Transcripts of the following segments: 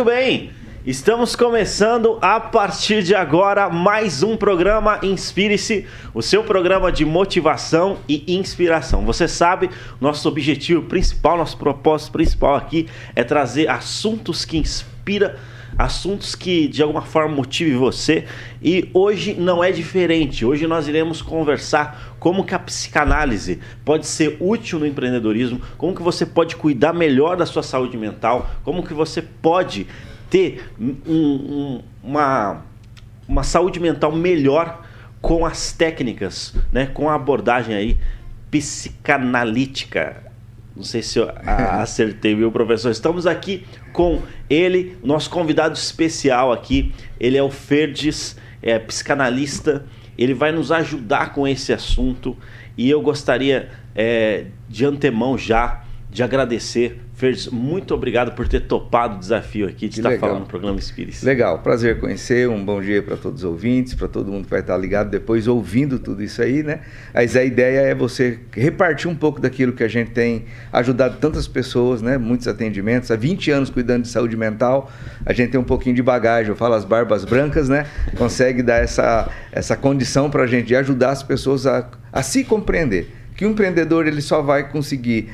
Muito bem, estamos começando a partir de agora mais um programa Inspire-se, o seu programa de motivação e inspiração. Você sabe, nosso objetivo principal, nosso propósito principal aqui é trazer assuntos que inspiram assuntos que de alguma forma motive você e hoje não é diferente. Hoje nós iremos conversar como que a psicanálise pode ser útil no empreendedorismo, como que você pode cuidar melhor da sua saúde mental, como que você pode ter um, um, uma, uma saúde mental melhor com as técnicas, né, com a abordagem aí psicanalítica não sei se eu acertei, viu, professor? Estamos aqui com ele, nosso convidado especial aqui. Ele é o Ferdes, é psicanalista. Ele vai nos ajudar com esse assunto. E eu gostaria, é, de antemão já, de agradecer Ferdes, muito obrigado por ter topado o desafio aqui de que estar legal. falando no programa Espírito. Legal, prazer conhecer, um bom dia para todos os ouvintes, para todo mundo que vai estar ligado depois ouvindo tudo isso aí, né? Mas a ideia é você repartir um pouco daquilo que a gente tem ajudado tantas pessoas, né? Muitos atendimentos, há 20 anos cuidando de saúde mental, a gente tem um pouquinho de bagagem, eu falo as barbas brancas, né? Consegue dar essa, essa condição para a gente de ajudar as pessoas a, a se compreender que o empreendedor ele só vai conseguir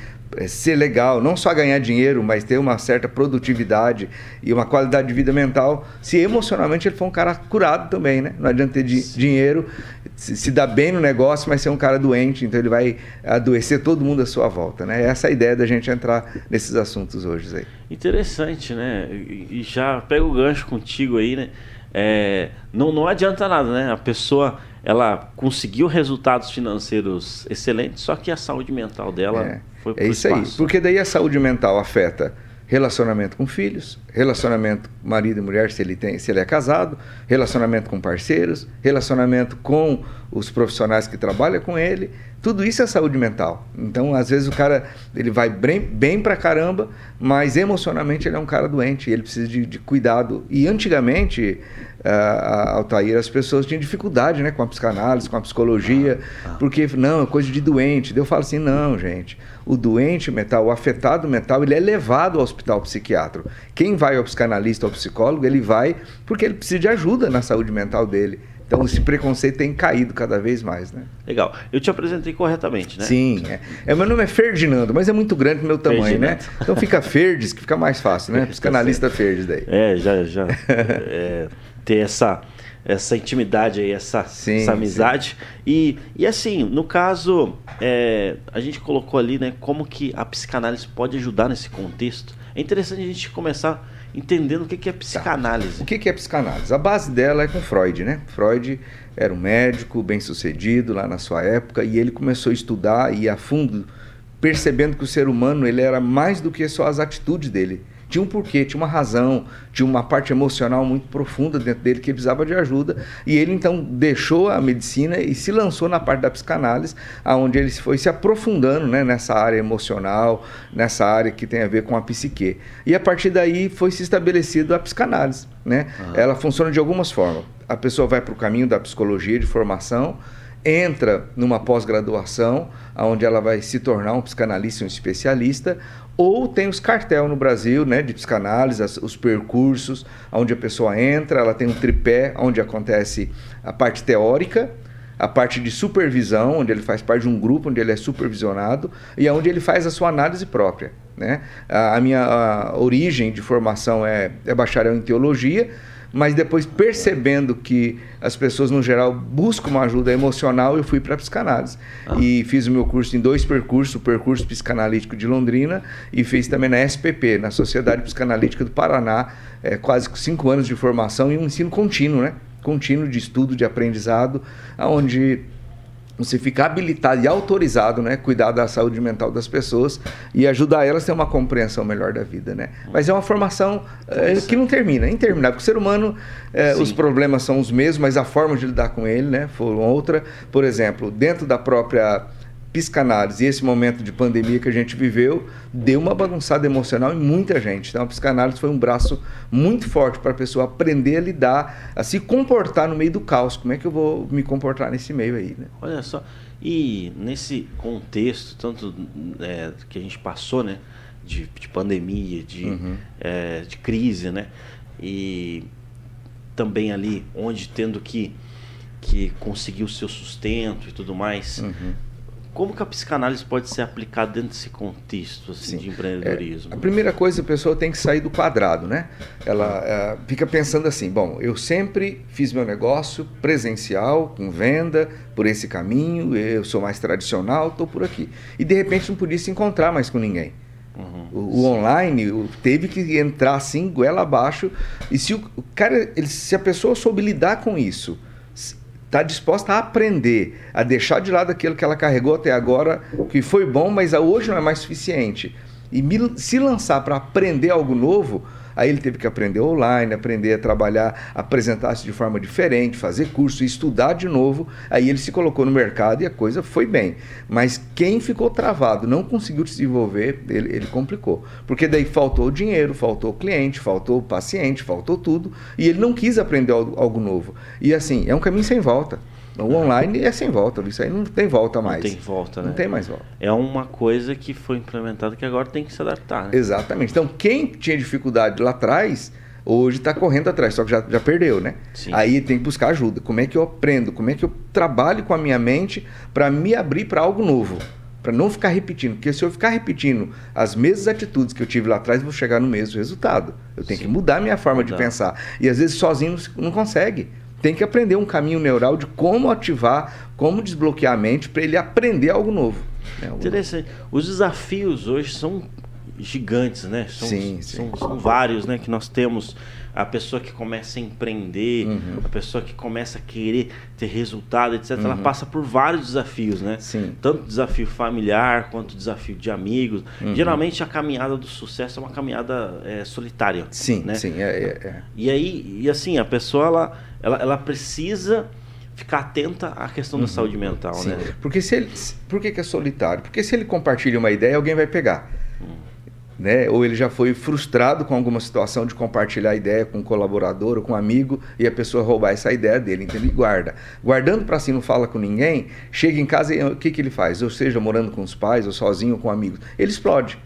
ser legal, não só ganhar dinheiro, mas ter uma certa produtividade e uma qualidade de vida mental, se emocionalmente ele for um cara curado também, né? Não adianta ter dinheiro, se, se dar bem no negócio, mas ser um cara doente, então ele vai adoecer todo mundo à sua volta, né? Essa é a ideia da gente entrar nesses assuntos hoje aí. Interessante, né? E já pega o gancho contigo aí, né? É, não, não adianta nada, né? A pessoa ela conseguiu resultados financeiros excelentes, só que a saúde mental dela é. Foi é isso espaço. aí. Porque daí a saúde mental afeta relacionamento com filhos, relacionamento marido e mulher se ele tem, se ele é casado, relacionamento com parceiros, relacionamento com os profissionais que trabalham com ele, tudo isso é saúde mental. Então, às vezes o cara ele vai bem, bem pra caramba, mas emocionalmente ele é um cara doente, ele precisa de, de cuidado. E antigamente uh, Altair, as pessoas tinham dificuldade né, com a psicanálise, com a psicologia, porque, não, é coisa de doente. Eu falo assim, não, gente, o doente mental, o afetado mental, ele é levado ao hospital psiquiátrico. Quem vai ao psicanalista, ao psicólogo, ele vai porque ele precisa de ajuda na saúde mental dele. Então esse preconceito tem caído cada vez mais, né? Legal. Eu te apresentei corretamente, né? Sim. É. é meu nome é Ferdinando, mas é muito grande o meu tamanho, né? Então fica Ferdes, que fica mais fácil, né? Psicanalista Ferdes daí. É, já, já. é, ter essa essa intimidade aí, essa, sim, essa amizade. E, e assim, no caso, é, a gente colocou ali, né, como que a psicanálise pode ajudar nesse contexto. É interessante a gente começar entendendo o que é psicanálise. Tá. O que é psicanálise? A base dela é com Freud, né? Freud era um médico bem sucedido lá na sua época e ele começou a estudar e a fundo, percebendo que o ser humano ele era mais do que só as atitudes dele tinha um porquê, tinha uma razão, tinha uma parte emocional muito profunda dentro dele que precisava de ajuda. E ele então deixou a medicina e se lançou na parte da psicanálise, aonde ele foi se aprofundando né, nessa área emocional, nessa área que tem a ver com a psique. E a partir daí foi se estabelecido a psicanálise. Né? Uhum. Ela funciona de algumas formas. A pessoa vai para o caminho da psicologia de formação, entra numa pós-graduação, onde ela vai se tornar um psicanalista, um especialista, ou tem os cartel no Brasil, né, de psicanálise, os percursos, onde a pessoa entra, ela tem um tripé onde acontece a parte teórica, a parte de supervisão, onde ele faz parte de um grupo, onde ele é supervisionado, e onde ele faz a sua análise própria. Né? A, minha a origem de formação é, é bacharel em teologia, mas depois percebendo que as pessoas no geral buscam uma ajuda emocional, eu fui para a psicanálise. Ah. E fiz o meu curso em dois percursos, o percurso psicanalítico de Londrina e fiz também na SPP, na Sociedade Psicanalítica do Paraná, é, quase cinco anos de formação e um ensino contínuo, né? Contínuo de estudo, de aprendizado, onde você fica habilitado e autorizado, né, cuidar da saúde mental das pessoas e ajudar elas a ter uma compreensão melhor da vida, né? Mas é uma formação é, que não termina, é interminável. Porque o ser humano, é, os problemas são os mesmos, mas a forma de lidar com ele, né, foram outra. Por exemplo, dentro da própria psicanálise e esse momento de pandemia que a gente viveu deu uma bagunçada emocional em muita gente. Então a psicanálise foi um braço muito forte para a pessoa aprender a lidar, a se comportar no meio do caos. Como é que eu vou me comportar nesse meio aí? Né? Olha só, e nesse contexto, tanto é, que a gente passou, né? de, de pandemia, de, uhum. é, de crise, né? E também ali, onde tendo que, que conseguir o seu sustento e tudo mais. Uhum. Como que a psicanálise pode ser aplicada dentro desse contexto assim, de empreendedorismo? É, a primeira coisa, a pessoa tem que sair do quadrado, né? Ela é, fica pensando assim, bom, eu sempre fiz meu negócio presencial, com venda, por esse caminho, eu sou mais tradicional, estou por aqui. E de repente não podia se encontrar mais com ninguém. Uhum, o, o online teve que entrar assim, goela abaixo. E se o, o cara, ele, se a pessoa soube lidar com isso, está disposta a aprender, a deixar de lado aquilo que ela carregou até agora, que foi bom, mas hoje não é mais suficiente, e se lançar para aprender algo novo, Aí ele teve que aprender online, aprender a trabalhar, apresentar-se de forma diferente, fazer curso, estudar de novo. Aí ele se colocou no mercado e a coisa foi bem. Mas quem ficou travado, não conseguiu desenvolver, ele, ele complicou. Porque daí faltou dinheiro, faltou cliente, faltou paciente, faltou tudo. E ele não quis aprender algo novo. E assim, é um caminho sem volta. O online é sem volta, isso aí não tem volta mais. Não tem volta, né? Não tem mais volta. É uma coisa que foi implementada que agora tem que se adaptar, né? Exatamente. Então, quem tinha dificuldade lá atrás, hoje está correndo atrás, só que já, já perdeu, né? Sim. Aí tem que buscar ajuda. Como é que eu aprendo? Como é que eu trabalho com a minha mente para me abrir para algo novo? Para não ficar repetindo. Porque se eu ficar repetindo as mesmas atitudes que eu tive lá atrás, vou chegar no mesmo resultado. Eu tenho Sim. que mudar a minha forma mudar. de pensar. E às vezes sozinho não consegue tem que aprender um caminho neural de como ativar, como desbloquear a mente para ele aprender algo novo. Né? Interessante. Os desafios hoje são gigantes, né? São, sim, sim. São, são, vários, né? Que nós temos a pessoa que começa a empreender, uhum. a pessoa que começa a querer ter resultado, etc. Uhum. Ela passa por vários desafios, né? Sim. Tanto desafio familiar quanto desafio de amigos. Uhum. Geralmente a caminhada do sucesso é uma caminhada é, solitária. Sim, né? sim. É, é, é. E aí, e assim, a pessoa ela, ela, ela precisa ficar atenta à questão da uhum. saúde mental, Sim. né? Porque se ele, por que, que, é solitário? Porque se ele compartilha uma ideia, alguém vai pegar. Hum né? Ou ele já foi frustrado com alguma situação de compartilhar ideia com um colaborador ou com um amigo e a pessoa roubar essa ideia dele, entendeu? E guarda. Guardando para si, não fala com ninguém, chega em casa e o que, que ele faz? Ou seja, morando com os pais, ou sozinho, ou com amigos. Ele explode.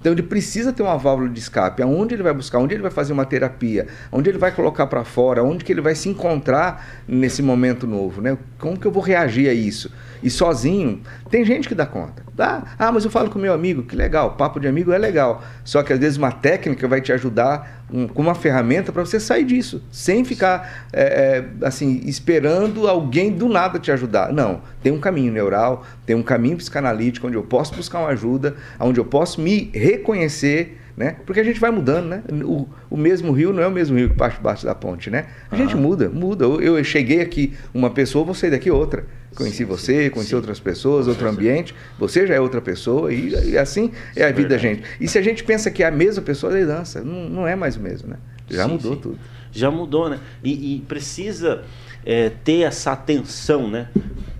Então ele precisa ter uma válvula de escape. Aonde ele vai buscar? Onde ele vai fazer uma terapia? Onde ele vai colocar para fora? Onde que ele vai se encontrar nesse momento novo? Né? Como que eu vou reagir a isso? E sozinho, tem gente que dá conta. Dá. Ah, mas eu falo com meu amigo, que legal. Papo de amigo é legal. Só que às vezes uma técnica vai te ajudar um, com uma ferramenta para você sair disso, sem ficar é, é, assim esperando alguém do nada te ajudar. Não, tem um caminho neural, tem um caminho psicanalítico onde eu posso buscar uma ajuda, onde eu posso me reconhecer né? Porque a gente vai mudando, né? O, o mesmo rio não é o mesmo rio que passa debaixo da ponte, né? A gente muda, muda. Eu, eu, cheguei aqui uma pessoa, vou sair daqui outra. Conheci sim, você, sim, conheci sim. outras pessoas, outro ambiente. Você já é outra pessoa e, e assim é a vida da gente. E se a gente pensa que é a mesma pessoa, ele dança. Não, não é mais o mesmo, né? Já mudou tudo. Já mudou, né? E, e precisa é, ter essa atenção, né?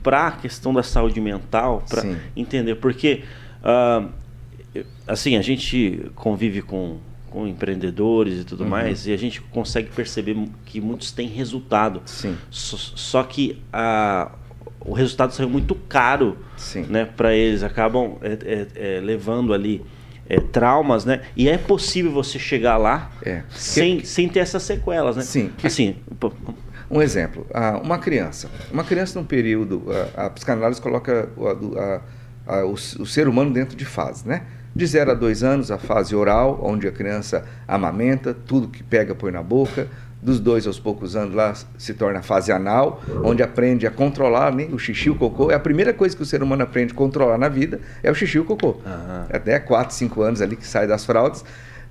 Para a questão da saúde mental, para entender. Porque... Uh, assim, a gente convive com, com empreendedores e tudo uhum. mais, e a gente consegue perceber que muitos têm resultado. Sim. Só, só que a, o resultado saiu muito caro né, para eles, acabam é, é, é, levando ali é, traumas, né? E é possível você chegar lá é. sem, que... sem ter essas sequelas, né? Sim. Assim, um exemplo, uma criança. Uma criança num período, a, a psicanálise coloca a, a, o, o ser humano dentro de fases, né? De 0 a 2 anos, a fase oral, onde a criança amamenta, tudo que pega põe na boca. Dos dois aos poucos anos, lá se torna a fase anal, onde aprende a controlar né, o xixi e o cocô. É a primeira coisa que o ser humano aprende a controlar na vida, é o xixi e o cocô. Uhum. Até 4, 5 anos ali que sai das fraldas.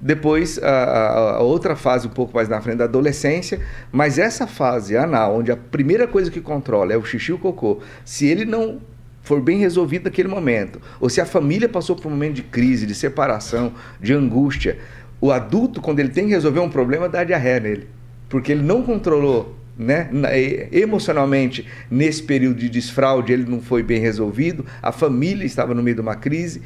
Depois, a, a, outra fase um pouco mais na frente da adolescência, mas essa fase anal, onde a primeira coisa que controla é o xixi e o cocô, se ele não for bem resolvido naquele momento, ou se a família passou por um momento de crise, de separação, de angústia, o adulto, quando ele tem que resolver um problema, dá diarreia nele. Porque ele não controlou né, emocionalmente nesse período de desfraude, ele não foi bem resolvido, a família estava no meio de uma crise.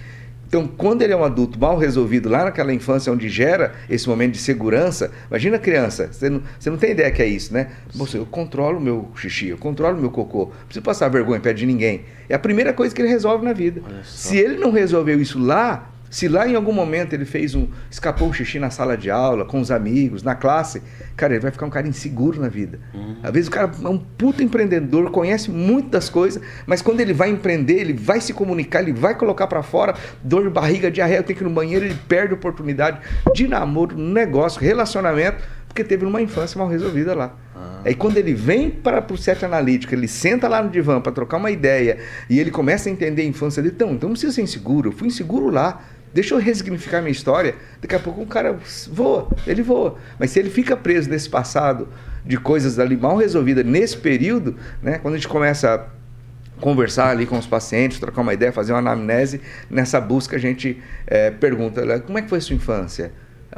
Então, quando ele é um adulto mal resolvido lá naquela infância onde gera esse momento de segurança, imagina a criança, você não, você não tem ideia que é isso, né? Moça, eu controlo o meu xixi, eu controlo o meu cocô, não preciso passar vergonha perto de ninguém. É a primeira coisa que ele resolve na vida. Se ele não resolveu isso lá, Se lá em algum momento ele fez um. escapou um xixi na sala de aula, com os amigos, na classe, cara, ele vai ficar um cara inseguro na vida. Uhum. Às vezes o cara é um puto empreendedor, conhece muito das coisas, mas quando ele vai empreender, ele vai se comunicar, ele vai colocar para fora, dor de barriga, diarreia, tem que ir no banheiro, ele perde oportunidade de namoro, negócio, relacionamento, porque teve uma infância mal resolvida lá. Ah. Aí quando ele vem para o set analítico, ele senta lá no divã para trocar uma ideia e ele começa a entender a infância dele, então, então não precisa ser inseguro, eu fui inseguro lá deixa eu ressignificar minha história. Daqui a pouco o cara voa, ele voa. Mas se ele fica preso nesse passado de coisas ali mal resolvidas nesse período, né, quando a gente começa a conversar ali com os pacientes, trocar uma ideia, fazer uma anamnese, nessa busca a gente é, pergunta, como é que foi a sua infância?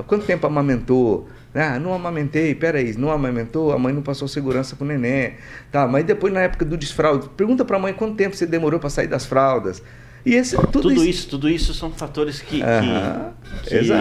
Quanto tempo amamentou? Ah, não amamentei, peraí, não amamentou, a mãe não passou segurança pro neném. Tá, mas depois na época do desfraude, pergunta para a mãe quanto tempo você demorou para sair das fraldas. E esse, tudo, tudo isso, isso, tudo isso são fatores que, que, que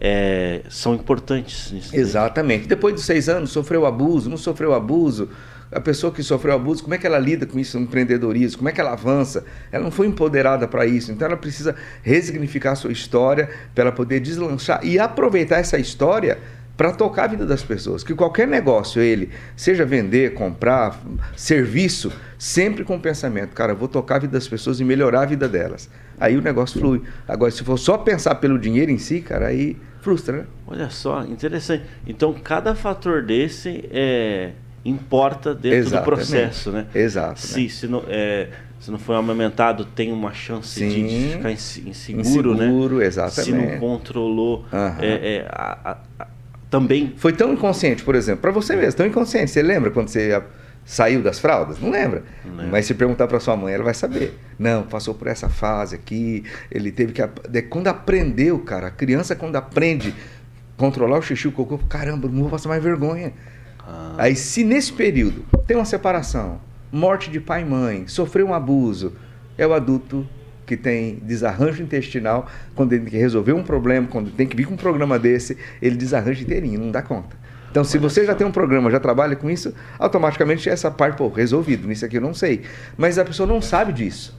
é, são importantes. Nisso Exatamente. Depois de seis anos, sofreu abuso, não sofreu abuso. A pessoa que sofreu abuso, como é que ela lida com isso no empreendedorismo? Como é que ela avança? Ela não foi empoderada para isso. Então ela precisa resignificar a sua história para ela poder deslanchar e aproveitar essa história para tocar a vida das pessoas. Que qualquer negócio, ele, seja vender, comprar, serviço, sempre com o pensamento, cara, vou tocar a vida das pessoas e melhorar a vida delas. Aí o negócio flui. Agora, se for só pensar pelo dinheiro em si, cara, aí frustra, né? Olha só, interessante. Então, cada fator desse é, importa dentro Exatamente. do processo, né? Exato. Se, né? se, não, é, se não foi amamentado, tem uma chance Sim, de, ficar inseguro, inseguro, né? Inseguro, exatamente. Se não controlou uhum. é, é, a, a, também. Foi tão inconsciente, por exemplo, para você mesmo, tão inconsciente. Você lembra quando você saiu das fraldas? Não lembra. Não Mas se perguntar para sua mãe, ela vai saber. Não, passou por essa fase aqui, ele teve que. Quando aprendeu, cara, a criança, quando aprende controlar o xixi, o cocô, caramba, não vou passar mais vergonha. Ah. Aí, se nesse período tem uma separação, morte de pai e mãe, sofreu um abuso, é o adulto que tem desarranjo intestinal, quando ele tem que resolver um problema, quando tem que vir com um programa desse, ele desarranja inteirinho, não dá conta. Então, se você já tem um programa, já trabalha com isso, automaticamente essa parte, pô, resolvido, nisso aqui eu não sei. Mas a pessoa não sabe disso.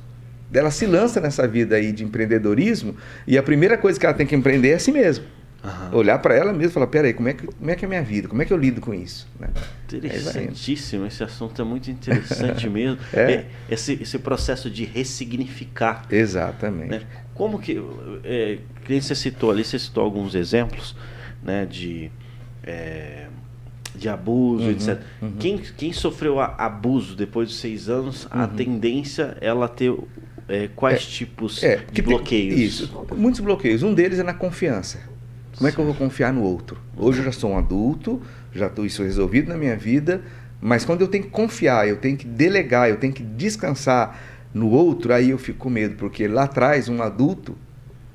Ela se lança nessa vida aí de empreendedorismo e a primeira coisa que ela tem que empreender é a si mesma. Uhum. Olhar para ela mesma e falar, peraí, como é, que, como é que é a minha vida? Como é que eu lido com isso? Né? Interessantíssimo, esse assunto é muito interessante mesmo. é. É, esse, esse processo de ressignificar. Exatamente. Né? Como que, é, que você citou ali, você citou alguns exemplos né, de, é, de abuso, uhum, etc. Uhum. Quem, quem sofreu abuso depois de seis anos, uhum. a tendência é ela ter é, quais tipos de bloqueios? Tem, isso, muitos bloqueios. Um deles é na confiança. Como é que eu vou confiar no outro? Hoje eu já sou um adulto, já estou isso resolvido na minha vida, mas quando eu tenho que confiar, eu tenho que delegar, eu tenho que descansar no outro, aí eu fico com medo, porque lá atrás um adulto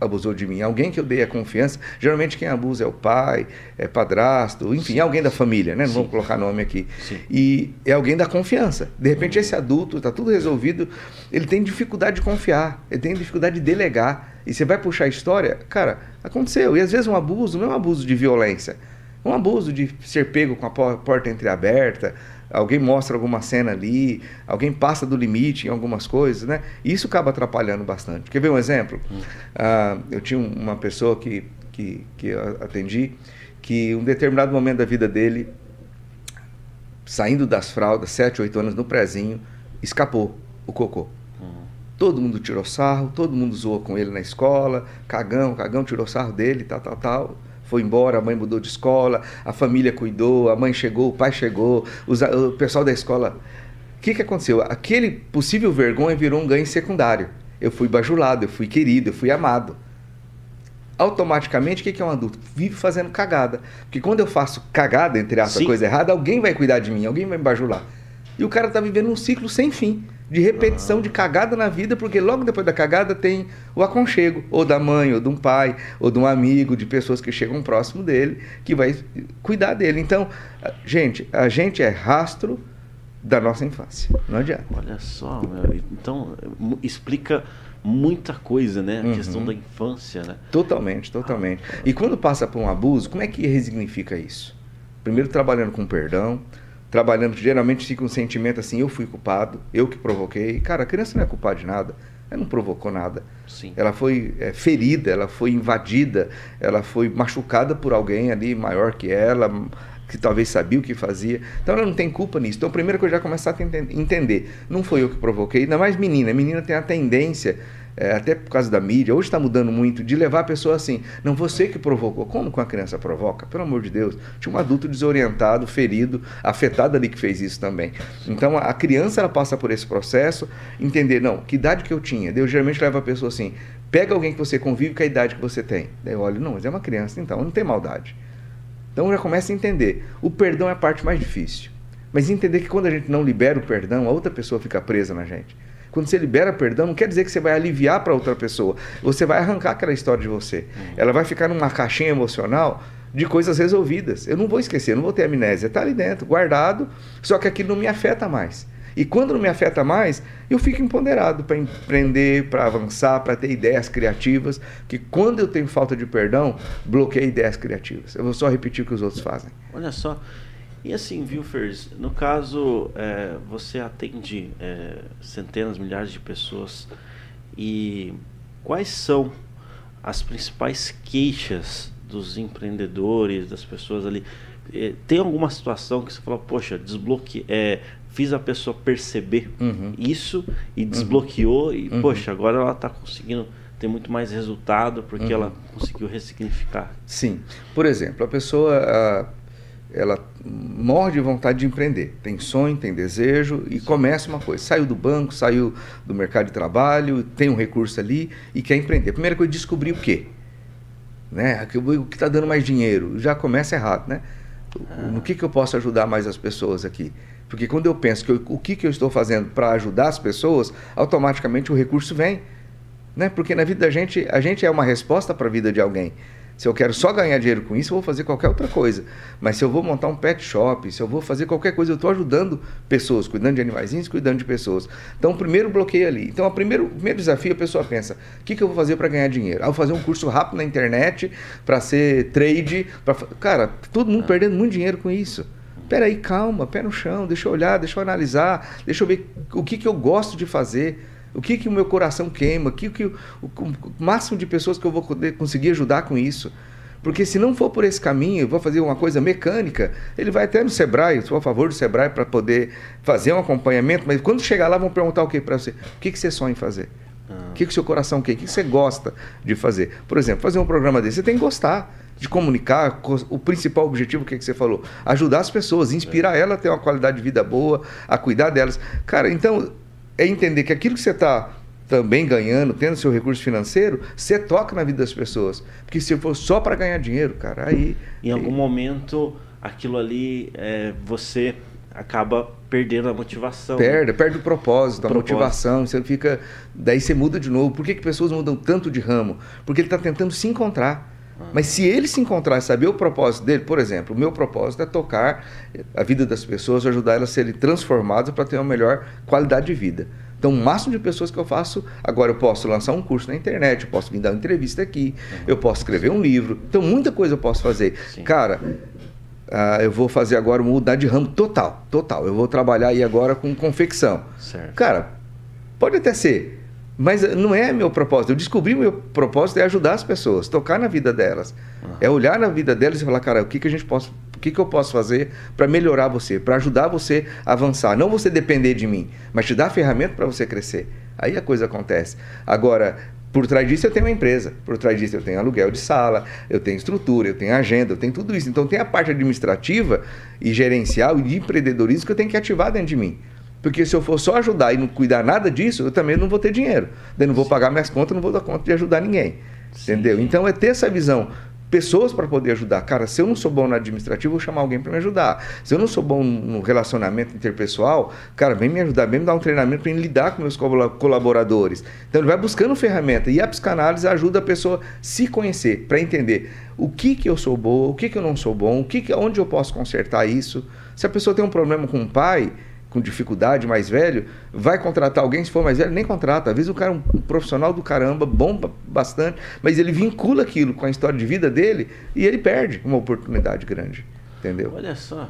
abusou de mim, alguém que eu dei a confiança. Geralmente quem abusa é o pai, é padrasto, enfim, Sim. alguém da família, né? Não Sim. vamos colocar nome aqui. Sim. E é alguém da confiança. De repente esse adulto está tudo resolvido, ele tem dificuldade de confiar, ele tem dificuldade de delegar. E você vai puxar a história, cara, aconteceu. E às vezes um abuso não é um abuso de violência, é um abuso de ser pego com a porta entreaberta, alguém mostra alguma cena ali, alguém passa do limite em algumas coisas, né? E isso acaba atrapalhando bastante. Quer ver um exemplo? Hum. Ah, eu tinha uma pessoa que, que, que eu atendi, que um determinado momento da vida dele, saindo das fraldas, 7, 8 anos no prezinho, escapou o cocô. Hum. Todo mundo tirou sarro, todo mundo zoou com ele na escola, cagão, cagão tirou sarro dele, tal, tal, tal foi embora, a mãe mudou de escola, a família cuidou, a mãe chegou, o pai chegou, os, o pessoal da escola. O que, que aconteceu? Aquele possível vergonha virou um ganho secundário. Eu fui bajulado, eu fui querido, eu fui amado. Automaticamente, o que, que é um adulto? Vive fazendo cagada. Porque quando eu faço cagada, entre aspas, coisa errada, alguém vai cuidar de mim, alguém vai me bajular. E o cara está vivendo um ciclo sem fim de repetição de cagada na vida, porque logo depois da cagada tem o aconchego, ou da mãe, ou de um pai, ou de um amigo, de pessoas que chegam próximo dele, que vai cuidar dele. Então, gente, a gente é rastro da nossa infância. Não adianta. Olha só, meu, então explica muita coisa, né? A uhum. questão da infância, né? Totalmente, totalmente. E quando passa por um abuso, como é que resignifica isso? Primeiro trabalhando com perdão, trabalhando, geralmente fica um sentimento assim, eu fui culpado, eu que provoquei. Cara, a criança não é culpada de nada. Ela não provocou nada. Sim. Ela foi é, ferida, ela foi invadida, ela foi machucada por alguém ali maior que ela, que talvez sabia o que fazia. Então ela não tem culpa nisso. Então a primeira coisa é já começar a entender. Não foi eu que provoquei, ainda mais menina. Menina tem a tendência é, até por causa da mídia, hoje está mudando muito, de levar a pessoa assim, não você que provocou. Como que uma criança provoca? Pelo amor de Deus. Tinha um adulto desorientado, ferido, afetado ali que fez isso também. Então a criança ela passa por esse processo, entender, não, que idade que eu tinha? Deus geralmente leva a pessoa assim, pega alguém que você convive com a idade que você tem. Daí eu olho, não, mas é uma criança, então não tem maldade. Então já começa a entender. O perdão é a parte mais difícil. Mas entender que quando a gente não libera o perdão, a outra pessoa fica presa na gente. Quando você libera perdão, não quer dizer que você vai aliviar para outra pessoa. Você vai arrancar aquela história de você. Uhum. Ela vai ficar numa caixinha emocional de coisas resolvidas. Eu não vou esquecer, não vou ter amnésia. Está ali dentro, guardado, só que aquilo não me afeta mais. E quando não me afeta mais, eu fico empoderado para empreender, para avançar, para ter ideias criativas. Que quando eu tenho falta de perdão, bloqueio ideias criativas. Eu vou só repetir o que os outros fazem. Olha só, e assim, viu, Fers? No caso, é, você atende é, centenas, milhares de pessoas e quais são as principais queixas dos empreendedores, das pessoas ali? É, tem alguma situação que você fala, poxa, desbloque, é, fiz a pessoa perceber uhum. isso e desbloqueou uhum. e, uhum. poxa, agora ela está conseguindo ter muito mais resultado porque uhum. ela conseguiu ressignificar. Sim. Por exemplo, a pessoa... Ela morre de vontade de empreender. Tem sonho, tem desejo e começa uma coisa. Saiu do banco, saiu do mercado de trabalho, tem um recurso ali e quer empreender. Primeira coisa é descobrir o quê? Né? O que está dando mais dinheiro? Já começa errado, né? No que, que eu posso ajudar mais as pessoas aqui? Porque quando eu penso que eu, o que, que eu estou fazendo para ajudar as pessoas, automaticamente o recurso vem. Né? Porque na vida da gente, a gente é uma resposta para a vida de alguém. Se eu quero só ganhar dinheiro com isso, eu vou fazer qualquer outra coisa. Mas se eu vou montar um pet shop, se eu vou fazer qualquer coisa, eu estou ajudando pessoas, cuidando de animaizinhos, cuidando de pessoas. Então, o primeiro bloqueio ali. Então, o primeiro, primeiro desafio, a pessoa pensa: o que, que eu vou fazer para ganhar dinheiro? Ah, vou fazer um curso rápido na internet para ser trade. Pra... Cara, todo mundo ah. perdendo muito dinheiro com isso. Peraí, calma, pé no chão, deixa eu olhar, deixa eu analisar, deixa eu ver o que, que eu gosto de fazer. O que, que o meu coração queima? O que, que o, o, o máximo de pessoas que eu vou poder conseguir ajudar com isso? Porque se não for por esse caminho, eu vou fazer uma coisa mecânica, ele vai até no Sebrae, eu sou a favor do Sebrae para poder fazer um acompanhamento, mas quando chegar lá vão perguntar o que para você? O que, que você sonha em fazer? Ah. O que, que o seu coração quer? O que, que você gosta de fazer? Por exemplo, fazer um programa desse, você tem que gostar de comunicar. O principal objetivo, o que, que você falou? Ajudar as pessoas, inspirar é. ela a ter uma qualidade de vida boa, a cuidar delas. Cara, então é entender que aquilo que você está também ganhando, tendo seu recurso financeiro, você toca na vida das pessoas. Porque se for só para ganhar dinheiro, cara, aí. Em algum aí... momento, aquilo ali, é, você acaba perdendo a motivação. Perde, perde o propósito, o a propósito. motivação. Você fica. Daí você muda de novo. Por que, que pessoas mudam tanto de ramo? Porque ele está tentando se encontrar. Ah. Mas se ele se encontrar e saber o propósito dele, por exemplo, o meu propósito é tocar a vida das pessoas, ajudar elas a serem transformadas para ter uma melhor qualidade de vida. Então, o máximo de pessoas que eu faço, agora eu posso lançar um curso na internet, eu posso vir dar uma entrevista aqui, uhum. eu posso escrever um livro. Então, muita coisa eu posso fazer. Sim. Cara, uh, eu vou fazer agora mudar de ramo total, total. Eu vou trabalhar aí agora com confecção. Certo. Cara, pode até ser, mas não é meu propósito. Eu descobri meu propósito é ajudar as pessoas, tocar na vida delas. Uhum. É olhar na vida delas e falar, cara, o que, que a gente pode que, que eu posso fazer para melhorar você, para ajudar você a avançar? Não você depender de mim, mas te dar ferramenta para você crescer. Aí a coisa acontece. Agora, por trás disso eu tenho uma empresa, por trás disso eu tenho aluguel de sala, eu tenho estrutura, eu tenho agenda, eu tenho tudo isso. Então tem a parte administrativa e gerencial e de empreendedorismo que eu tenho que ativar dentro de mim. Porque se eu for só ajudar e não cuidar nada disso, eu também não vou ter dinheiro. Daí não vou pagar minhas contas, não vou dar conta de ajudar ninguém. Sim. Entendeu? Então é ter essa visão pessoas para poder ajudar. Cara, se eu não sou bom no administrativo, vou chamar alguém para me ajudar. Se eu não sou bom no relacionamento interpessoal, cara, vem me ajudar, vem me dar um treinamento para lidar com meus colaboradores. Então ele vai buscando ferramenta e a psicanálise ajuda a pessoa a se conhecer, para entender o que que eu sou boa, o que que eu não sou bom, o que, que onde eu posso consertar isso. Se a pessoa tem um problema com o pai, com dificuldade, mais velho, vai contratar alguém, se for mais velho, nem contrata. Às vezes o cara é um profissional do caramba, bom bastante, mas ele vincula aquilo com a história de vida dele e ele perde uma oportunidade grande. Entendeu? Olha só,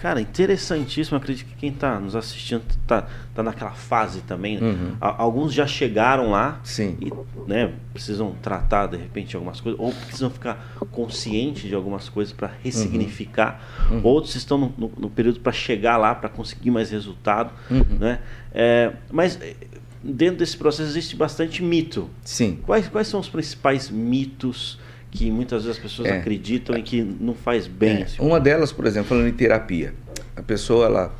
Cara, interessantíssimo. Acredito que quem está nos assistindo está tá naquela fase também. Né? Uhum. Alguns já chegaram lá Sim. e né, precisam tratar de repente algumas coisas, ou precisam ficar conscientes de algumas coisas para ressignificar. Uhum. Uhum. Outros estão no, no, no período para chegar lá, para conseguir mais resultado. Uhum. Né? É, mas eh, dentro desse processo existe bastante mito. Sim. Quais, quais são os principais mitos? Que muitas vezes as pessoas é. acreditam e que não faz bem. É. Uma delas, por exemplo, falando em terapia. A pessoa, ela,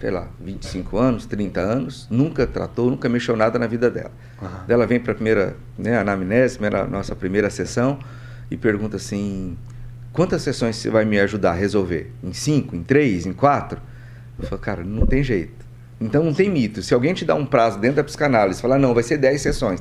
sei lá, 25 anos, 30 anos, nunca tratou, nunca mexeu nada na vida dela. Uhum. Ela vem para a primeira né, anamnese, a nossa primeira sessão, e pergunta assim: quantas sessões você vai me ajudar a resolver? Em cinco, em três, em quatro? Eu falo, cara, não tem jeito. Então não tem mito. Se alguém te dá um prazo dentro da psicanálise, falar, não, vai ser 10 sessões.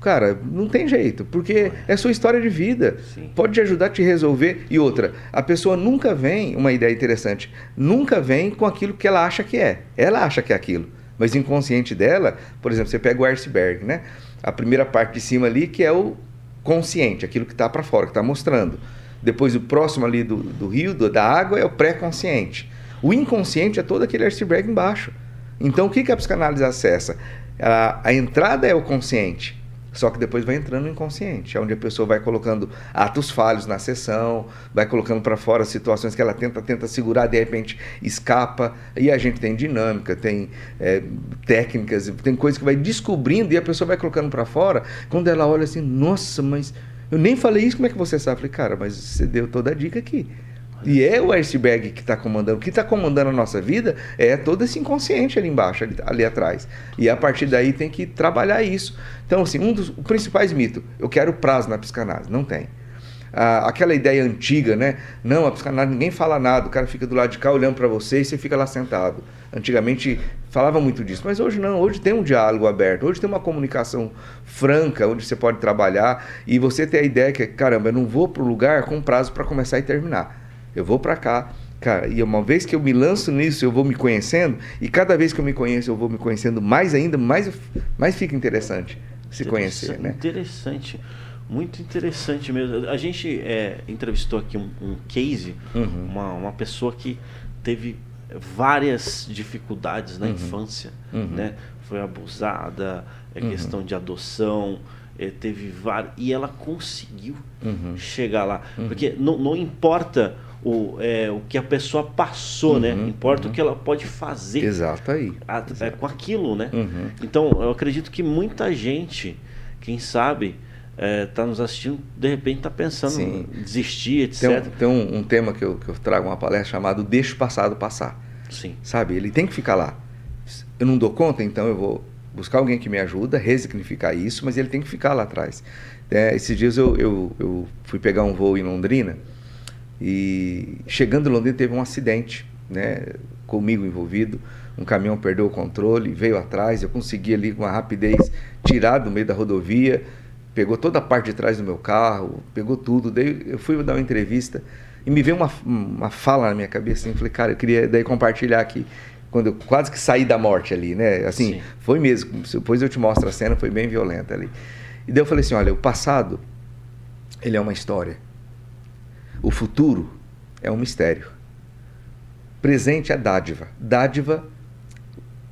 Cara, não tem jeito, porque é sua história de vida. Sim. Pode te ajudar a te resolver. E outra, a pessoa nunca vem, uma ideia interessante, nunca vem com aquilo que ela acha que é. Ela acha que é aquilo. Mas inconsciente dela, por exemplo, você pega o iceberg, né? A primeira parte de cima ali que é o consciente, aquilo que está para fora, que está mostrando. Depois o próximo ali do, do rio, do, da água, é o pré-consciente. O inconsciente é todo aquele iceberg embaixo. Então o que, que a psicanálise acessa? A, a entrada é o consciente. Só que depois vai entrando no inconsciente, é onde a pessoa vai colocando atos falhos na sessão, vai colocando para fora situações que ela tenta tenta segurar, de repente escapa. E a gente tem dinâmica, tem é, técnicas, tem coisas que vai descobrindo e a pessoa vai colocando para fora. Quando ela olha assim, nossa, mas eu nem falei isso, como é que você sabe? Eu falei, cara, mas você deu toda a dica aqui. E é o iceberg que está comandando. O que está comandando a nossa vida é todo esse inconsciente ali embaixo, ali, ali, atrás. E a partir daí tem que trabalhar isso. Então, assim, um dos principais mitos, eu quero prazo na psicanálise. Não tem. Ah, aquela ideia antiga, né? Não, a psicanálise ninguém fala nada, o cara fica do lado de cá olhando para você e você fica lá sentado. Antigamente falava muito disso, mas hoje não. Hoje tem um diálogo aberto, hoje tem uma comunicação franca onde você pode trabalhar e você tem a ideia que, caramba, eu não vou para o lugar com prazo para começar e terminar eu vou para cá. Cara, e uma vez que eu me lanço nisso, eu vou me conhecendo, e cada vez que eu me conheço, eu vou me conhecendo mais ainda, mais, mais fica interessante se interessante, conhecer, né? Interessante. Muito interessante mesmo. A gente é, entrevistou aqui um, um case, uhum. uma, uma pessoa que teve várias dificuldades na uhum. infância, uhum. né? Foi abusada, é uhum. questão de adoção, é, teve várias... E ela conseguiu uhum. chegar lá. Uhum. Porque não, não importa o, é, o que a pessoa passou, né? uhum, né? Importa uhum. o que ela pode fazer. Exato aí. A, é, com aquilo, né? Uhum. Então, eu acredito que muita gente, quem sabe, está é, nos assistindo, de repente está pensando Sim. em desistir, etc. Tem, um, tem um, um, tema que eu, que eu trago uma palestra chamado Deixa o Passado Passar. Sim. Sabe? Ele tem que ficar lá. Eu não dou conta, então eu vou buscar alguém que me ajuda a resignificar isso, mas ele tem que ficar lá atrás. É, esses dias eu, eu, eu fui pegar um voo em Londrina e chegando em Londrina teve um acidente, né, comigo envolvido. Um caminhão perdeu o controle, veio atrás, eu consegui ali com uma rapidez tirar do meio da rodovia, pegou toda a parte de trás do meu carro, pegou tudo. Daí eu fui dar uma entrevista e me veio uma, uma fala na minha cabeça, assim, falei, cara, eu queria daí compartilhar aqui quando eu quase que saí da morte ali, né? Assim, Sim. foi mesmo. Depois eu te mostro a cena, foi bem violenta ali. E daí eu falei assim, olha, o passado ele é uma história. O futuro é um mistério. Presente é dádiva. Dádiva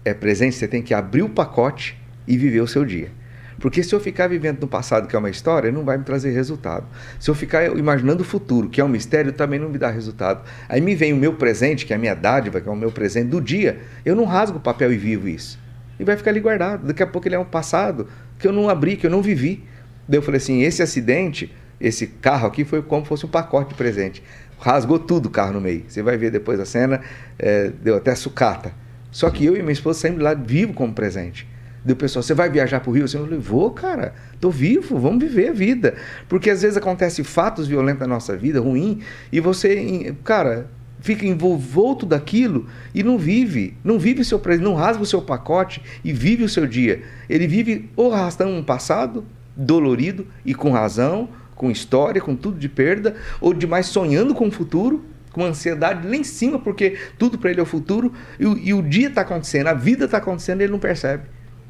é presente, você tem que abrir o pacote e viver o seu dia. Porque se eu ficar vivendo no passado, que é uma história, não vai me trazer resultado. Se eu ficar imaginando o futuro, que é um mistério, também não me dá resultado. Aí me vem o meu presente, que é a minha dádiva, que é o meu presente do dia, eu não rasgo o papel e vivo isso. E vai ficar ali guardado. Daqui a pouco ele é um passado que eu não abri, que eu não vivi. Daí eu falei assim: esse acidente esse carro aqui foi como se fosse um pacote de presente. Rasgou tudo o carro no meio. Você vai ver depois a cena, é, deu até sucata. Só que eu e minha esposa saímos lá vivo como presente. Deu pessoal, você vai viajar para o Rio? Eu falei, vou, cara, tô vivo, vamos viver a vida. Porque às vezes acontece fatos violentos na nossa vida, ruim, e você, cara, fica envolto daquilo e não vive, não vive o seu presente, não rasga o seu pacote e vive o seu dia. Ele vive ou arrastando um passado dolorido e com razão, com história, com tudo de perda, ou demais sonhando com o futuro, com ansiedade lá em cima, porque tudo para ele é o futuro, e, e o dia está acontecendo, a vida está acontecendo e ele não percebe.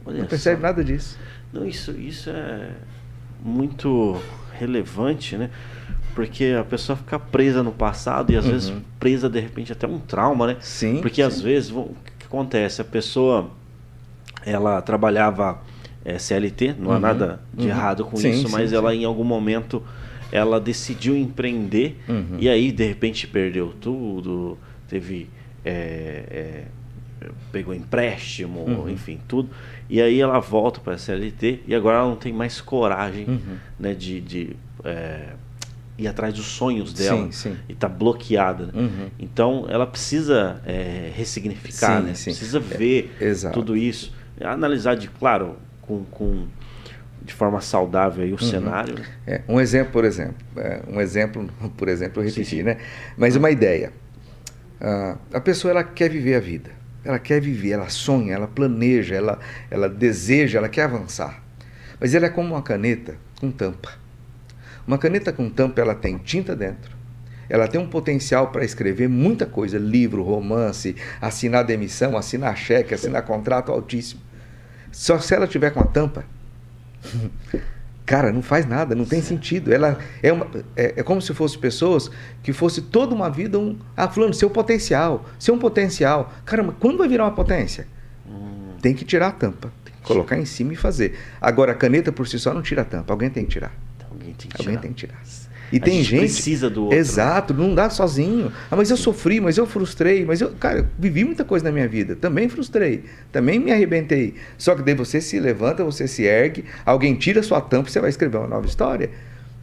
Olha não percebe só. nada disso. Não, isso, isso é muito relevante, né? Porque a pessoa fica presa no passado e às uhum. vezes presa de repente até um trauma, né? Sim. Porque sim. às vezes o que acontece? A pessoa ela trabalhava é, CLT, não uhum. há nada de uhum. errado com sim, isso, sim, mas ela em algum momento ela decidiu empreender uhum. e aí de repente perdeu tudo, teve é, é, pegou empréstimo, uhum. enfim, tudo. E aí ela volta para a CLT e agora ela não tem mais coragem uhum. né, de, de é, ir atrás dos sonhos dela sim, sim. e está bloqueada. Né? Uhum. Então ela precisa é, ressignificar, sim, né? precisa ver é, tudo isso, analisar de claro com, com de forma saudável aí o uhum. cenário. É, um exemplo, por exemplo, é, um exemplo, por exemplo, eu repeti, né? Mas uma ideia. Uh, a pessoa ela quer viver a vida, ela quer viver, ela sonha, ela planeja, ela, ela deseja, ela quer avançar. Mas ela é como uma caneta com tampa. Uma caneta com tampa ela tem tinta dentro, ela tem um potencial para escrever muita coisa, livro, romance, assinar demissão, assinar cheque, assinar contrato altíssimo. Só se ela tiver com a tampa, Cara, não faz nada, não tem sentido. Ela é, uma, é, é, como se fosse pessoas que fosse toda uma vida um. Ah, fulano, seu potencial, seu potencial. Caramba, quando vai virar uma potência? Hum. Tem que tirar a tampa, colocar em cima e fazer. Agora, a caneta por si só não tira a tampa, alguém tem que tirar. Alguém tem que alguém tirar. Tem que tirar. E a tem gente, gente precisa do outro. Exato, não dá sozinho. Ah, mas eu sofri, mas eu frustrei, mas eu, cara, vivi muita coisa na minha vida. Também frustrei, também me arrebentei. Só que daí você se levanta, você se ergue, alguém tira sua tampa e você vai escrever uma nova história.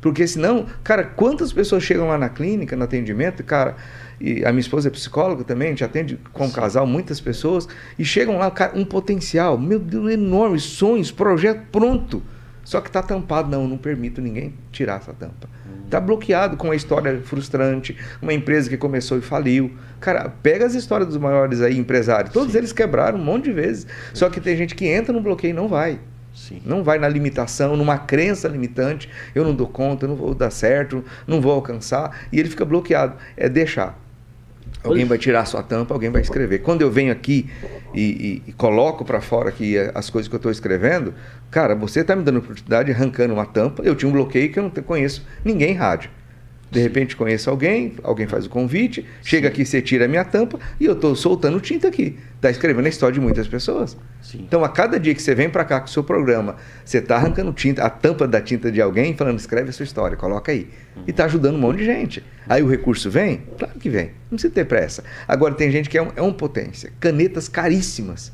Porque senão, cara, quantas pessoas chegam lá na clínica, no atendimento, cara, e a minha esposa é psicóloga também, a gente atende com casal muitas pessoas, e chegam lá, cara, um potencial, meu Deus, enorme, sonhos, projeto pronto. Só que está tampado, não, não permito ninguém tirar essa tampa. Está bloqueado com uma história frustrante, uma empresa que começou e faliu. Cara, pega as histórias dos maiores aí empresários, todos Sim. eles quebraram um monte de vezes. Só que tem gente que entra no bloqueio e não vai. Sim. Não vai na limitação, numa crença limitante. Eu não dou conta, eu não vou dar certo, não vou alcançar. E ele fica bloqueado. É deixar. Alguém vai tirar a sua tampa, alguém vai escrever. Quando eu venho aqui e, e, e coloco para fora aqui as coisas que eu estou escrevendo, cara, você está me dando oportunidade, arrancando uma tampa. Eu tinha um bloqueio que eu não conheço ninguém em rádio. De repente conheço alguém, alguém faz o convite, Sim. chega aqui, você tira a minha tampa e eu estou soltando tinta aqui. Está escrevendo a história de muitas pessoas. Sim. Então, a cada dia que você vem para cá com o seu programa, você está arrancando tinta, a tampa da tinta de alguém, falando, escreve a sua história, coloca aí. Uhum. E está ajudando um monte de gente. Aí o recurso vem? Claro que vem. Não precisa ter pressa. Agora, tem gente que é um, é um potência. Canetas caríssimas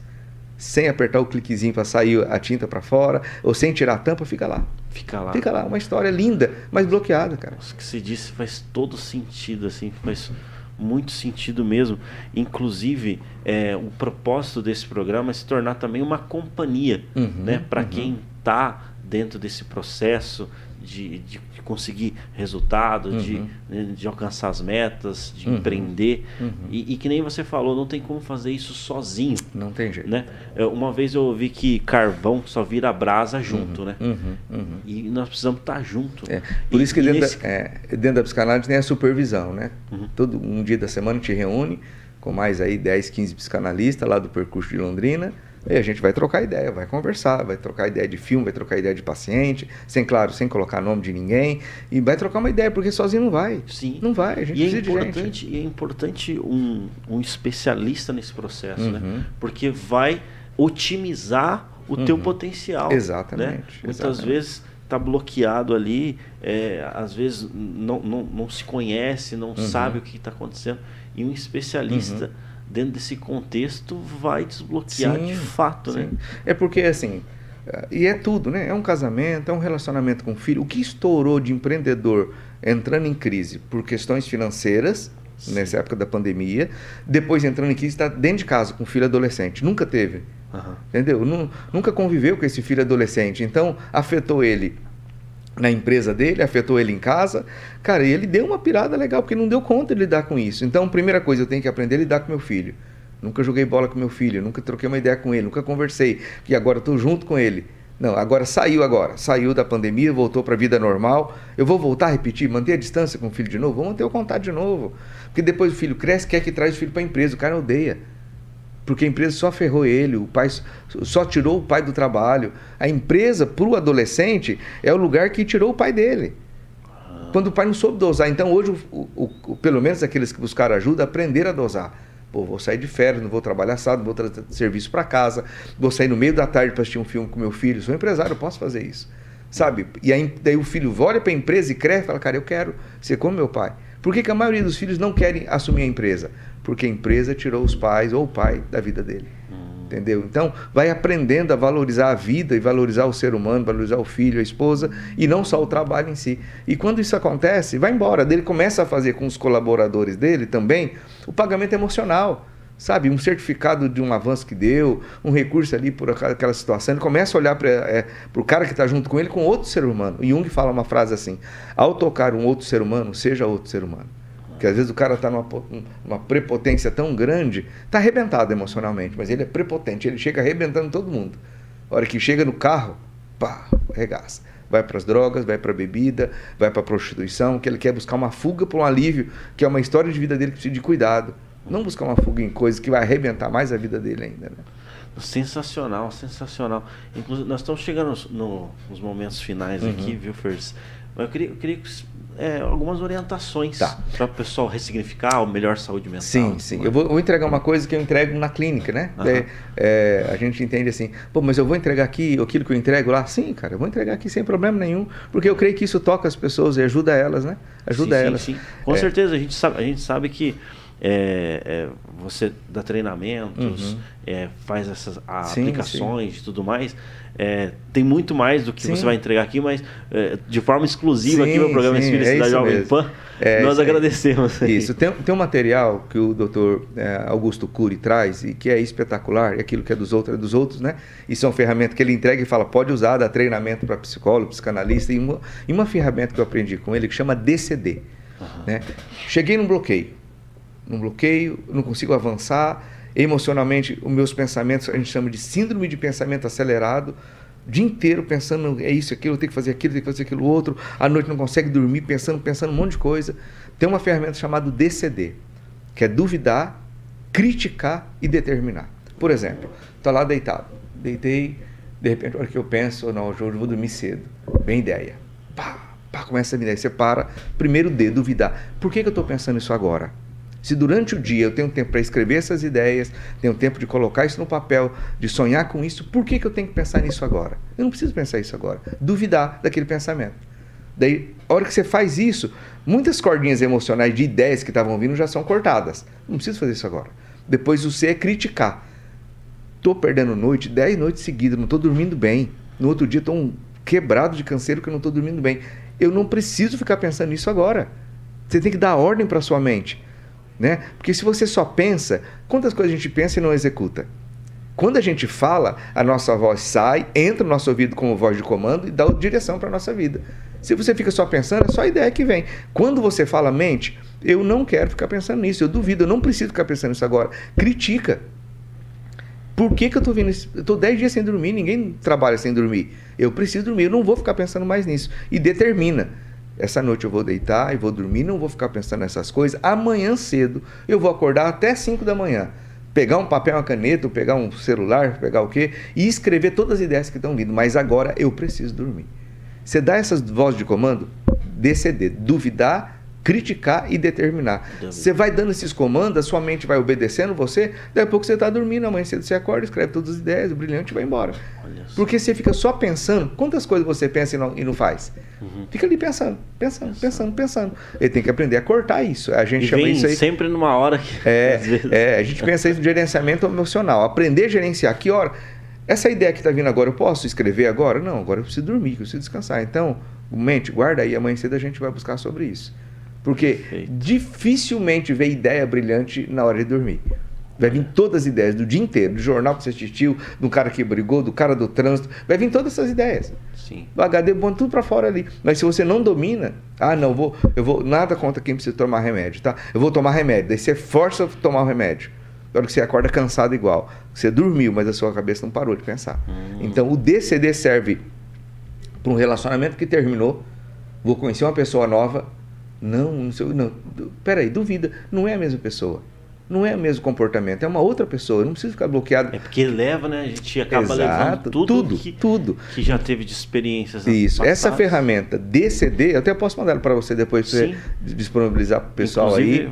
sem apertar o cliquezinho para sair a tinta para fora, ou sem tirar a tampa, fica lá. Fica lá. Fica lá, uma história linda, mas bloqueada, cara. O que você disse faz todo sentido, assim, faz muito sentido mesmo. Inclusive, é, o propósito desse programa é se tornar também uma companhia, uhum, né? Para uhum. quem está dentro desse processo de, de conseguir resultado, uhum. de, né, de alcançar as metas, de uhum. empreender. Uhum. E, e, que nem você falou, não tem como fazer isso sozinho. Não tem jeito. Né? Uma vez eu ouvi que carvão só vira brasa junto, uhum. né? Uhum. Uhum. E nós precisamos estar junto. É. Por e, isso que dentro, nesse... da, é, dentro da psicanálise tem a supervisão, né? Todo um dia da semana te reúne com mais aí 10, 15 psicanalistas lá do percurso de Londrina e a gente vai trocar ideia, vai conversar, vai trocar ideia de filme, vai trocar ideia de paciente, sem, claro, sem colocar nome de ninguém. E vai trocar uma ideia, porque sozinho não vai. Sim. Não vai, a gente e é precisa é importante, de gente. E é importante um, um especialista nesse processo, né? uhum. né? Porque vai otimizar o uhum. teu potencial. Exatamente. Né? Muitas vezes está bloqueado ali, é, às vezes não, não, não se conhece, não uhum. sabe o que está acontecendo. E um especialista uhum dentro desse contexto vai desbloquear sim, de fato, né? sim. né? É porque assim, eh, e é tudo, né? É um casamento, é um relacionamento com o filho. O que estourou de empreendedor entrando em crise por questões financeiras, sim. nessa época da pandemia, depois entrando em crise, está dentro de casa com filho adolescente. Nunca teve. Uhum. Entendeu? Nunca conviveu com esse filho adolescente. Então, afetou ele na empresa dele, afetou ele em casa. Cara, ele deu uma pirada legal, porque não deu conta de lidar com isso. Então, primeira coisa, eu tenho que aprender a lidar com meu filho. Nunca joguei bola com meu filho, nunca troquei uma ideia com ele, nunca conversei. E agora estou junto com ele. Não, agora saiu agora. Saiu da pandemia, voltou para a vida normal. Eu vou voltar a repetir, manter a distância com o filho de novo? Vou manter o contato de novo. Porque depois o filho cresce, quer que traz o filho para a empresa. O cara odeia. Porque a empresa só ferrou ele, o pai só tirou o pai do trabalho. A empresa, para o adolescente, é o lugar que tirou o pai dele. Quando o pai não soube dosar. Então, hoje, o, o, o, pelo menos aqueles que buscaram ajuda, aprenderam a dosar. Pô, vou sair de férias, não vou trabalhar sábado, vou trazer serviço para casa, vou sair no meio da tarde para assistir um filme com meu filho. Sou empresário, posso fazer isso. Sabe? E aí, daí o filho olha para a empresa e cresce e fala, cara, eu quero ser como meu pai. Por que, que a maioria dos filhos não querem assumir a empresa? Porque a empresa tirou os pais ou o pai da vida dele. Hum. Entendeu? Então, vai aprendendo a valorizar a vida e valorizar o ser humano, valorizar o filho, a esposa e não só o trabalho em si. E quando isso acontece, vai embora. Ele começa a fazer com os colaboradores dele também o pagamento emocional sabe, um certificado de um avanço que deu, um recurso ali por aquela situação. Ele começa a olhar para é, o cara que está junto com ele com outro ser humano. E Jung fala uma frase assim: ao tocar um outro ser humano, seja outro ser humano. Porque às vezes o cara está numa, numa prepotência tão grande, está arrebentado emocionalmente, mas ele é prepotente, ele chega arrebentando todo mundo. A hora que chega no carro, pá, regaça. Vai para as drogas, vai para a bebida, vai para a prostituição, que ele quer buscar uma fuga para um alívio, que é uma história de vida dele que precisa de cuidado. Não buscar uma fuga em coisas que vai arrebentar mais a vida dele ainda. Né? Sensacional, sensacional. Inclusive, nós estamos chegando no, nos momentos finais uhum. aqui, viu, Fers? Mas eu queria, eu queria é, algumas orientações tá. para o pessoal ressignificar o melhor saúde mental. Sim, sim. Eu vou, vou, entregar uma coisa que eu entrego na clínica, né? Uhum. É, é, a gente entende assim, pô, mas eu vou entregar aqui aquilo que eu entrego lá? Sim, cara, eu vou entregar aqui sem problema nenhum, porque eu creio que isso toca as pessoas e ajuda elas, né? Ajuda sim, elas. Sim, sim. Com é. certeza, a gente sabe, a gente sabe que é, é, você dá treinamentos, uhum. é, faz essas sim, aplicações e tudo mais. É, tem muito mais do que sim. você vai entregar aqui, mas é, de forma exclusiva sim, aqui no programa Espírita é da Jovem Pan, nós agradecemos. Isso, tem, tem um material que o doutor Augusto Cury traz e que é espetacular, e aquilo que é dos outros é dos outros, né? E são ferramentas que ele entrega e fala, pode usar, dá treinamento para psicólogo, psicanalista, e uma, e uma ferramenta que eu aprendi com ele que chama DCD. Uhum. Né? Cheguei num bloqueio num bloqueio, não consigo avançar. Emocionalmente, os meus pensamentos, a gente chama de síndrome de pensamento acelerado, o dia inteiro pensando, é isso, aquilo, tenho que fazer aquilo, tenho que fazer aquilo outro, à noite não consegue dormir, pensando, pensando um monte de coisa. Tem uma ferramenta chamada DCD, que é duvidar, criticar e determinar. Por exemplo, estou lá deitado, deitei, de repente, a hora que eu penso, não, hoje eu vou dormir cedo, bem ideia. Pá, pá, começa a me ideia, você para, primeiro D, duvidar. Por que, que eu estou pensando isso agora? Se durante o dia eu tenho tempo para escrever essas ideias, tenho tempo de colocar isso no papel, de sonhar com isso, por que, que eu tenho que pensar nisso agora? Eu não preciso pensar isso agora. Duvidar daquele pensamento. Daí, a hora que você faz isso, muitas cordinhas emocionais de ideias que estavam vindo já são cortadas. Não preciso fazer isso agora. Depois o C é criticar. Estou perdendo noite, 10 noites seguidas, não estou dormindo bem. No outro dia estou um quebrado de canseiro que eu não estou dormindo bem. Eu não preciso ficar pensando nisso agora. Você tem que dar ordem para sua mente. Né? Porque se você só pensa, quantas coisas a gente pensa e não executa? Quando a gente fala, a nossa voz sai, entra no nosso ouvido como voz de comando e dá direção para a nossa vida. Se você fica só pensando, é só a ideia que vem. Quando você fala mente, eu não quero ficar pensando nisso, eu duvido, eu não preciso ficar pensando nisso agora. Critica. Por que, que eu estou vindo? Eu estou 10 dias sem dormir, ninguém trabalha sem dormir. Eu preciso dormir, eu não vou ficar pensando mais nisso. E determina. Essa noite eu vou deitar e vou dormir, não vou ficar pensando nessas coisas. Amanhã cedo eu vou acordar até 5 da manhã. Pegar um papel, uma caneta, pegar um celular, pegar o quê? E escrever todas as ideias que estão vindo. Mas agora eu preciso dormir. Você dá essas vozes de comando? DCD. Duvidar, criticar e determinar. Você vai dando esses comandos, a sua mente vai obedecendo você, daqui a pouco você está dormindo, amanhã cedo você acorda, escreve todas as ideias, o brilhante vai embora. Porque você fica só pensando, quantas coisas você pensa e não, e não faz? Uhum. Fica ali pensando, pensando, pensando, pensando. Ele tem que aprender a cortar isso. A gente e chama isso aí. Sempre numa hora que. É, é, a gente pensa isso no gerenciamento emocional. Aprender a gerenciar. Que hora? Essa ideia que está vindo agora, eu posso escrever agora? Não, agora eu preciso dormir, eu preciso descansar. Então, mente, guarda aí, amanhã cedo a gente vai buscar sobre isso. Porque Perfeito. dificilmente vê ideia brilhante na hora de dormir. Vai vir todas as ideias do dia inteiro, do jornal que você assistiu, do cara que brigou, do cara do trânsito. Vai vir todas essas ideias. Sim. O HD bom tudo para fora ali. Mas se você não domina, ah, não, vou, eu vou. Nada contra quem precisa tomar remédio, tá? Eu vou tomar remédio. Daí você força a tomar o remédio. Na hora que você acorda cansado igual. Você dormiu, mas a sua cabeça não parou de pensar. Hum. Então o DCD serve para um relacionamento que terminou. Vou conhecer uma pessoa nova, não, não sei, não. Peraí, duvida. Não é a mesma pessoa. Não é o mesmo comportamento, é uma outra pessoa. Eu não preciso ficar bloqueado. É porque leva, né? A gente acaba Exato, levando tudo, tudo, que, tudo. que já teve de experiências. Isso. Essa passadas. ferramenta DCD, eu até posso mandar ela para você depois para Sim. você disponibilizar para o pessoal aí.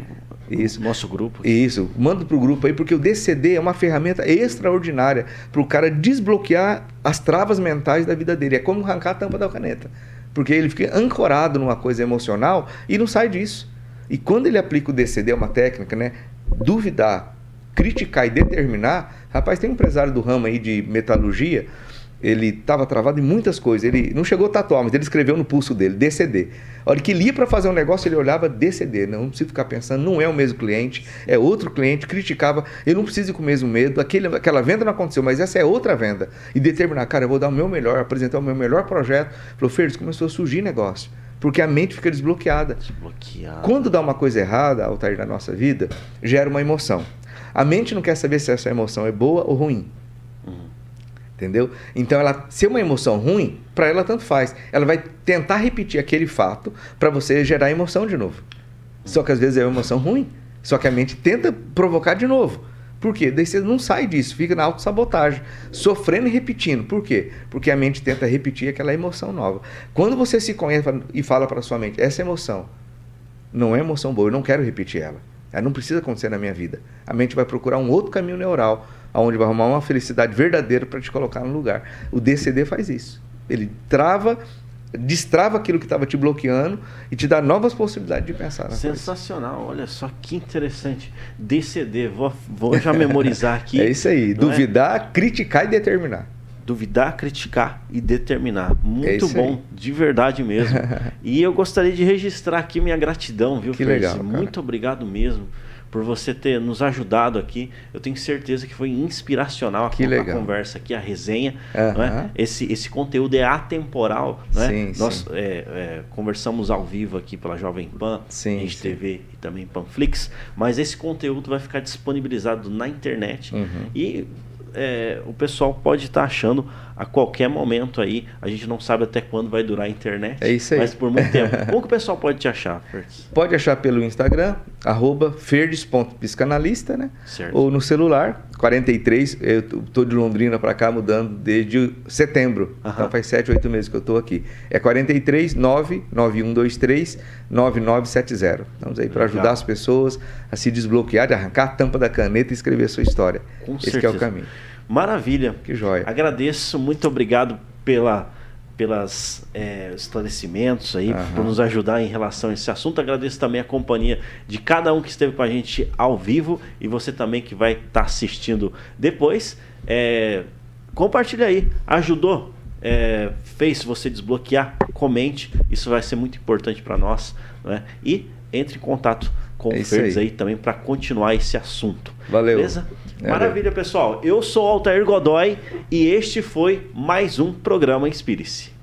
Inclusive, Isso. o Nosso grupo. Isso, manda pro grupo aí, porque o DCD é uma ferramenta extraordinária para o cara desbloquear as travas mentais da vida dele. É como arrancar a tampa da caneta. Porque ele fica ancorado numa coisa emocional e não sai disso. E quando ele aplica o DCD, é uma técnica, né? Duvidar, criticar e determinar. Rapaz, tem um empresário do ramo aí de metalurgia, ele estava travado em muitas coisas. Ele não chegou a tatuar, mas ele escreveu no pulso dele, DCD. A hora que ele ia para fazer um negócio, ele olhava DCD. Não, não precisa ficar pensando, não é o mesmo cliente, é outro cliente, criticava. Eu não preciso ir com o mesmo medo, aquele, aquela venda não aconteceu, mas essa é outra venda. E determinar, cara, eu vou dar o meu melhor, apresentar o meu melhor projeto. Falou, Ferdes, começou a surgir negócio. Porque a mente fica desbloqueada. Desbloqueado. Quando dá uma coisa errada, Altair, na nossa vida, gera uma emoção. A mente não quer saber se essa emoção é boa ou ruim. Entendeu? Então, ela, se é uma emoção ruim, para ela tanto faz. Ela vai tentar repetir aquele fato para você gerar emoção de novo. Só que às vezes é uma emoção ruim. Só que a mente tenta provocar de novo. Por quê? Daí você não sai disso, fica na autossabotagem, sofrendo e repetindo. Por quê? Porque a mente tenta repetir aquela emoção nova. Quando você se conhece e fala para sua mente, essa emoção não é emoção boa, eu não quero repetir ela. Ela não precisa acontecer na minha vida. A mente vai procurar um outro caminho neural, onde vai arrumar uma felicidade verdadeira para te colocar no lugar. O DCD faz isso. Ele trava, destrava aquilo que estava te bloqueando e te dá novas possibilidades de pensar. Na coisa. Sensacional, olha só que interessante. DCD, vou, vou já memorizar aqui. É isso aí, é? duvidar, criticar e determinar. Duvidar, criticar e determinar. Muito É bom, aí. de verdade mesmo. e eu gostaria de registrar aqui minha gratidão, viu, Que legal, cara. Muito obrigado mesmo por você ter nos ajudado aqui. Eu tenho certeza que foi inspiracional a, a conversa aqui, a resenha. Não é? esse, esse conteúdo é atemporal. É? Sim, Nós sim. é, é, conversamos ao vivo aqui pela Jovem Pan, Sim, Rede. TV e também Panflix, mas esse conteúdo vai ficar disponibilizado na internet Uhum. e é, o pessoal pode estar achando a qualquer momento aí. A gente não sabe até quando vai durar a internet. É isso aí. Mas por muito tempo. Como que o pessoal pode te achar, Fertz? Pode achar pelo Instagram, arroba ferdes.psicanalista, né? Certo. Ou no celular, 43, eu tô de Londrina para cá mudando desde setembro. Aham. Então faz 7, 8 meses que eu tô aqui. É 43 99123 9970. Estamos aí para ajudar as pessoas a se desbloquear, de arrancar a tampa da caneta e escrever a sua história. Com Esse que é certeza. o caminho. Maravilha. Que joia. Agradeço, muito obrigado pela pelas é, esclarecimentos aí, Aham. por nos ajudar em relação a esse assunto. Agradeço também a companhia de cada um que esteve com a gente ao vivo e você também que vai estar assistindo depois. É, compartilha aí, ajudou, é, fez você desbloquear, comente, isso vai ser muito importante para nós. Né? E entre em contato com É o isso Ferdes aí. aí também para continuar esse assunto. Valeu. Beleza? Valeu. Maravilha, pessoal. Eu sou Altair Godoy e este foi mais um programa Inspire-se.